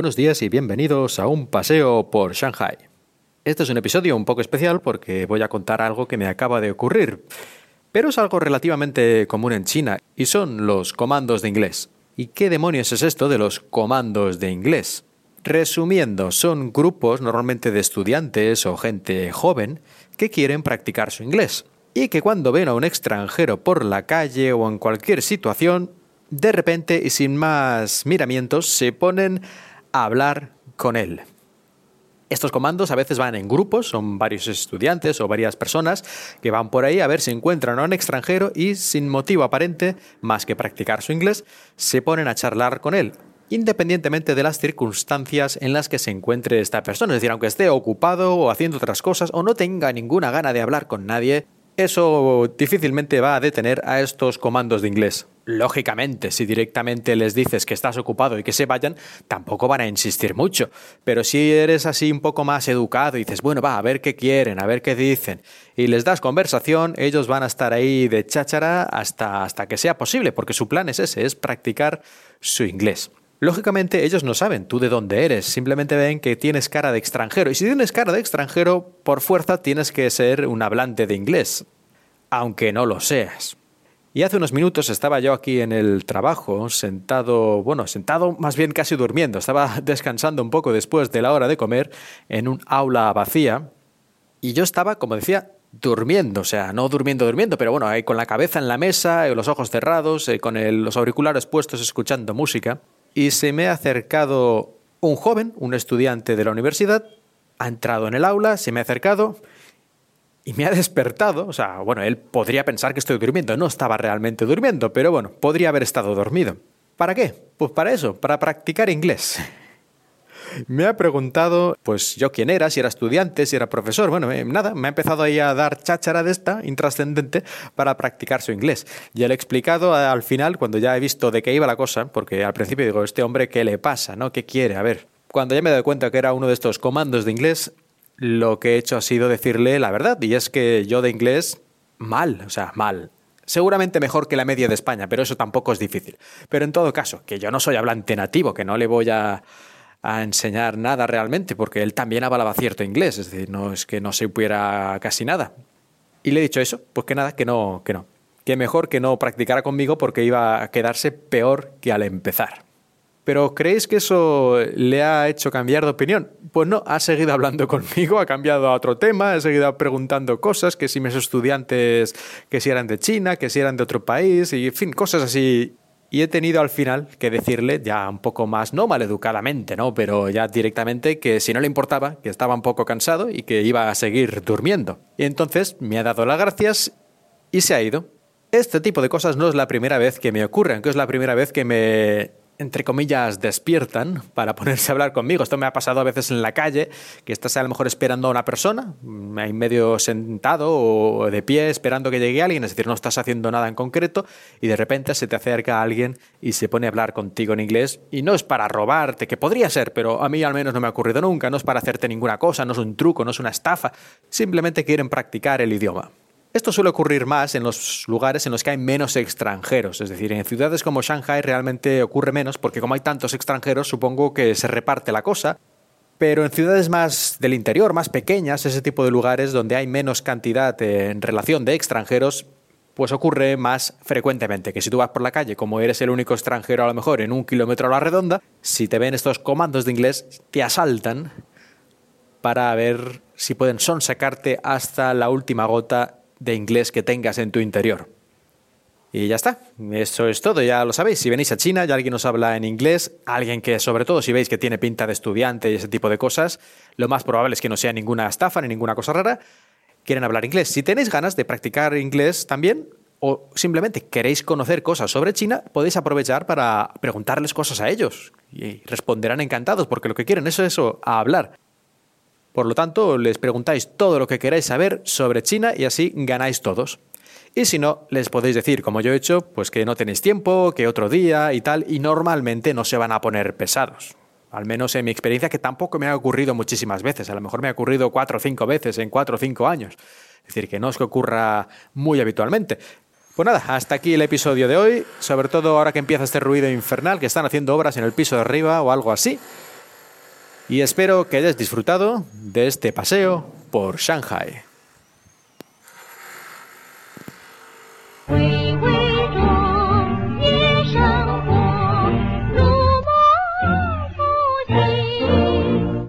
buenos días y bienvenidos a un paseo por Shanghai. Este es un episodio un poco especial porque voy a contar algo que me acaba de ocurrir, pero es algo relativamente común en China y son los comandos de inglés. ¿Y qué demonios es esto de los comandos de inglés? Resumiendo, son grupos normalmente de estudiantes o gente joven que quieren practicar su inglés y que cuando ven a un extranjero por la calle o en cualquier situación de repente y sin más miramientos se ponen hablar con él. Estos comandos a veces van en grupos, son varios estudiantes o varias personas que van por ahí a ver si encuentran a un extranjero y sin motivo aparente, más que practicar su inglés, se ponen a charlar con él, independientemente de las circunstancias en las que se encuentre esta persona. Es decir, aunque esté ocupado o haciendo otras cosas o no tenga ninguna gana de hablar con nadie, eso difícilmente va a detener a estos comandos de inglés. Lógicamente, si directamente les dices que estás ocupado y que se vayan, tampoco van a insistir mucho. Pero si eres así un poco más educado y dices, bueno, va, a ver qué quieren, a ver qué dicen, y les das conversación, ellos van a estar ahí de cháchara hasta, hasta que sea posible, porque su plan es ese, es practicar su inglés. Lógicamente ellos no saben tú de dónde eres, simplemente ven que tienes cara de extranjero. Y si tienes cara de extranjero, por fuerza tienes que ser un hablante de inglés, aunque no lo seas. Y hace unos minutos estaba yo aquí en el trabajo, sentado, bueno, sentado más bien casi durmiendo, estaba descansando un poco después de la hora de comer en un aula vacía. Y yo estaba, como decía, durmiendo, o sea, no durmiendo, durmiendo, pero bueno, ahí con la cabeza en la mesa, los ojos cerrados, eh, con los auriculares puestos escuchando música. Y se me ha acercado un joven, un estudiante de la universidad, ha entrado en el aula, se me ha acercado y me ha despertado. O sea, bueno, él podría pensar que estoy durmiendo. No estaba realmente durmiendo, pero bueno, podría haber estado dormido. ¿Para qué? Pues para eso, para practicar inglés. Me ha preguntado, pues yo quién era, si era estudiante, si era profesor. Bueno, eh, nada, me ha empezado ahí a dar cháchara de esta, intrascendente, para practicar su inglés. Ya le he explicado al final, cuando ya he visto de qué iba la cosa, porque al principio digo, este hombre, ¿qué le pasa? ¿No? ¿Qué quiere? A ver. Cuando ya me doy cuenta que era uno de estos comandos de inglés, lo que he hecho ha sido decirle la verdad, y es que yo de inglés, mal, o sea, mal. Seguramente mejor que la media de España, pero eso tampoco es difícil. Pero en todo caso, que yo no soy hablante nativo, que no le voy a enseñar nada realmente, porque él también hablaba cierto inglés, es decir, no es que no se supiera casi nada. Y le he dicho eso, pues que nada, que no, que no. Que mejor que no practicara conmigo porque iba a quedarse peor que al empezar. Pero ¿creéis que eso le ha hecho cambiar de opinión? Pues no, ha seguido hablando conmigo, ha cambiado a otro tema, ha seguido preguntando cosas, que si mis estudiantes, que si eran de China, que si eran de otro país, y en fin, cosas así y he tenido al final que decirle, ya un poco más, no maleducadamente, ¿no? Pero ya directamente que si no le importaba, que estaba un poco cansado y que iba a seguir durmiendo. Y entonces me ha dado las gracias y se ha ido. Este tipo de cosas no es la primera vez que me ocurren, que es la primera vez que me entre comillas, despiertan para ponerse a hablar conmigo. Esto me ha pasado a veces en la calle, que estás a lo mejor esperando a una persona, ahí medio sentado o de pie esperando que llegue alguien, es decir, no estás haciendo nada en concreto y de repente se te acerca alguien y se pone a hablar contigo en inglés y no es para robarte, que podría ser, pero a mí al menos no me ha ocurrido nunca, no es para hacerte ninguna cosa, no es un truco, no es una estafa, simplemente quieren practicar el idioma. Esto suele ocurrir más en los lugares en los que hay menos extranjeros, es decir, en ciudades como Shanghai realmente ocurre menos porque como hay tantos extranjeros supongo que se reparte la cosa, pero en ciudades más del interior, más pequeñas, ese tipo de lugares donde hay menos cantidad en relación de extranjeros, pues ocurre más frecuentemente que si tú vas por la calle, como eres el único extranjero a lo mejor en un kilómetro a la redonda, si te ven estos comandos de inglés, te asaltan para ver si pueden sonsacarte hasta la última gota de inglés que tengas en tu interior. Y ya está, eso es todo, ya lo sabéis. Si venís a China y alguien os habla en inglés, alguien que sobre todo si veis que tiene pinta de estudiante y ese tipo de cosas, lo más probable es que no sea ninguna estafa ni ninguna cosa rara, quieren hablar inglés. Si tenéis ganas de practicar inglés también, o simplemente queréis conocer cosas sobre China, podéis aprovechar para preguntarles cosas a ellos y responderán encantados porque lo que quieren es eso, a hablar. Por lo tanto, les preguntáis todo lo que queráis saber sobre China y así ganáis todos. Y si no, les podéis decir, como yo he hecho, pues que no tenéis tiempo, que otro día y tal, y normalmente no se van a poner pesados. Al menos en mi experiencia, que tampoco me ha ocurrido muchísimas veces. A lo mejor me ha ocurrido cuatro o cinco veces en cuatro o cinco años. Es decir, que no es que ocurra muy habitualmente. Pues nada, hasta aquí el episodio de hoy. Sobre todo ahora que empieza este ruido infernal, que están haciendo obras en el piso de arriba o algo así. Y espero que hayas disfrutado de este paseo por Shanghai.